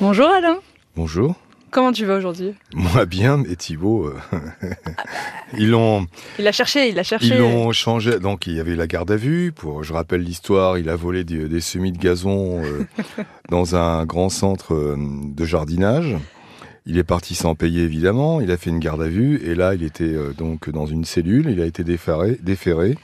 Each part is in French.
Bonjour Alain. Bonjour. Comment tu vas aujourd'hui? Moi bien, mais Thibaut, euh, ils l'ont. Il a cherché, il a cherché. Ils l'ont changé. Donc il y avait la garde à vue. Pour, je rappelle l'histoire, il a volé des, des semis de gazon euh, dans un grand centre euh, de jardinage. Il est parti sans payer évidemment. Il a fait une garde à vue et là il était donc dans une cellule. Il a été déféré, déféré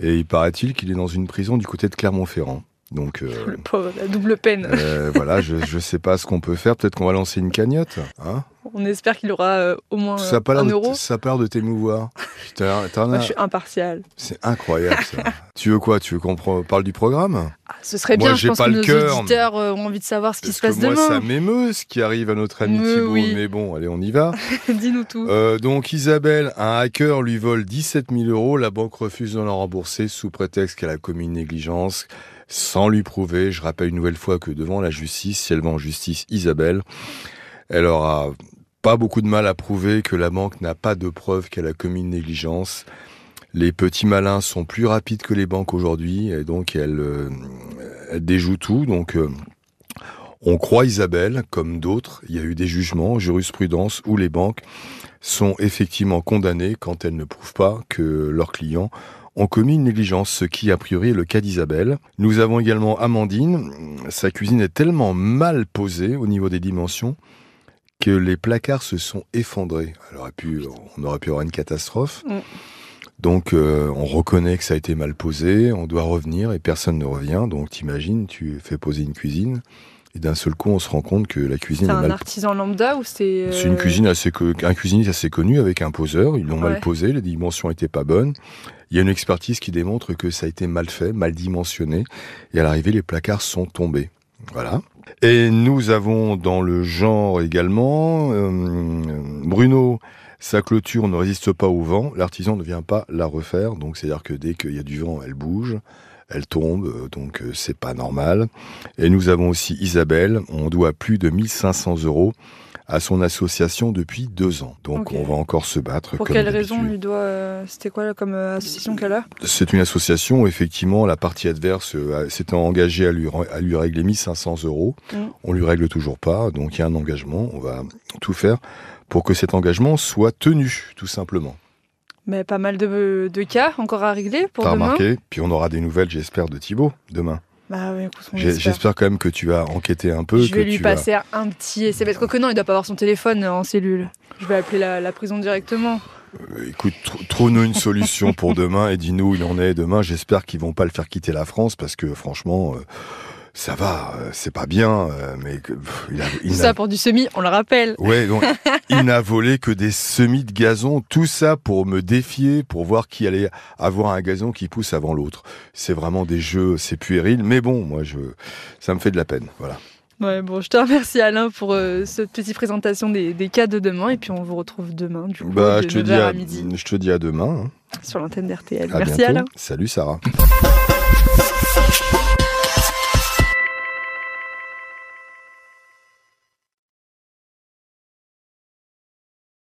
et il paraît-il qu'il est dans une prison du côté de Clermont-Ferrand. Donc, euh, le pauvre, la double peine. Euh, voilà, je ne sais pas ce qu'on peut faire. Peut-être qu'on va lancer une cagnotte. Hein? On espère qu'il aura euh, au moins ça un euro. ça part de t'émouvoir. Moi, je suis impartial. C'est incroyable ça. tu veux quoi? Tu veux qu'on parle du programme? Ah, Ce serait bien. je pense pas que nos auditeurs ont envie de savoir ce qui se passe que moi, Ça m'émeut ce qui arrive à notre ami Thibault. Mais bon, allez, on y va. Dis-nous tout. donc Isabelle, un hacker lui vole 17 000 euros. La banque refuse de l'en rembourser sous prétexte qu'elle a commis une négligence sans lui prouver. Je rappelle une nouvelle fois que devant la justice, si elle va en justice, Isabelle, elle aura pas beaucoup de mal à prouver que la banque n'a pas de preuve qu'elle a commis une négligence. Les petits malins sont plus rapides que les banques aujourd'hui et donc elle, euh, déjoue tout. Donc euh, on croit Isabelle, comme d'autres. Il y a eu des jugements, jurisprudence, où les banques sont effectivement condamnées quand elles ne prouvent pas que leurs clients ont commis une négligence, ce qui a priori est le cas d'Isabelle. Nous avons également Amandine. Sa cuisine est tellement mal posée au niveau des dimensions que les placards se sont effondrés. on aurait pu, on aurait pu avoir une catastrophe. Mm. Donc euh, on reconnaît que ça a été mal posé, on doit revenir et personne ne revient. Donc t'imagines, tu fais poser une cuisine et d'un seul coup, on se rend compte que la cuisine est, mal... C'est un artisan lambda ou c'est... C'est une euh, cuisine assez... Un cuisinier assez connu avec un poseur. Ils l'ont mal posé, les dimensions n'étaient pas bonnes. Il y a une expertise qui démontre que ça a été mal fait, mal dimensionné. Et à l'arrivée, les placards sont tombés. Voilà. Et nous avons dans le genre également euh, Bruno. Sa clôture ne résiste pas au vent. L'artisan ne vient pas la refaire. Donc c'est-à-dire que dès qu'il y a du vent, elle bouge elle tombe, euh, donc euh, c'est pas normal. Et nous avons aussi Isabelle, on doit plus de 1500 euros à son association depuis deux ans. Donc on va encore se battre. Pour quelle raison lui doit euh, C'était quoi comme association qu'elle a C'est une association où effectivement la partie adverse s'était engagée à lui, à lui régler 1500 euros. Mm. On lui règle toujours pas, donc il y a un engagement. On va tout faire pour que cet engagement soit tenu, tout simplement. Mais pas mal de, cas encore à régler pour T'as demain. remarqué Puis on aura des nouvelles, j'espère, de Thibaut demain. Bah oui, J'espère quand même que tu vas enquêter un peu. Je vais lui passer un petit essai. Parce que non, il doit pas avoir son téléphone en cellule. Je vais appeler la, prison directement. Euh, écoute, trouve-nous une solution pour demain et dis-nous où il en est demain. J'espère qu'ils vont pas le faire quitter la France parce que franchement, euh, ça va, euh, c'est pas bien, euh, mais il a, il ça pour du semis, on le rappelle. Ouais, donc il n'a volé que des semis de gazon, tout ça pour me défier, pour voir qui allait avoir un gazon qui pousse avant l'autre. C'est vraiment des jeux, c'est puéril, mais bon, moi je, ça me fait de la peine, voilà. Ouais, bon, je te remercie Alain pour euh, cette petite présentation des, cas de demain et puis on vous retrouve demain du coup bah, je te dis à, midi. Je te dis à demain. Hein. Sur l'antenne d'RTL. Merci Alain. Salut Sarah.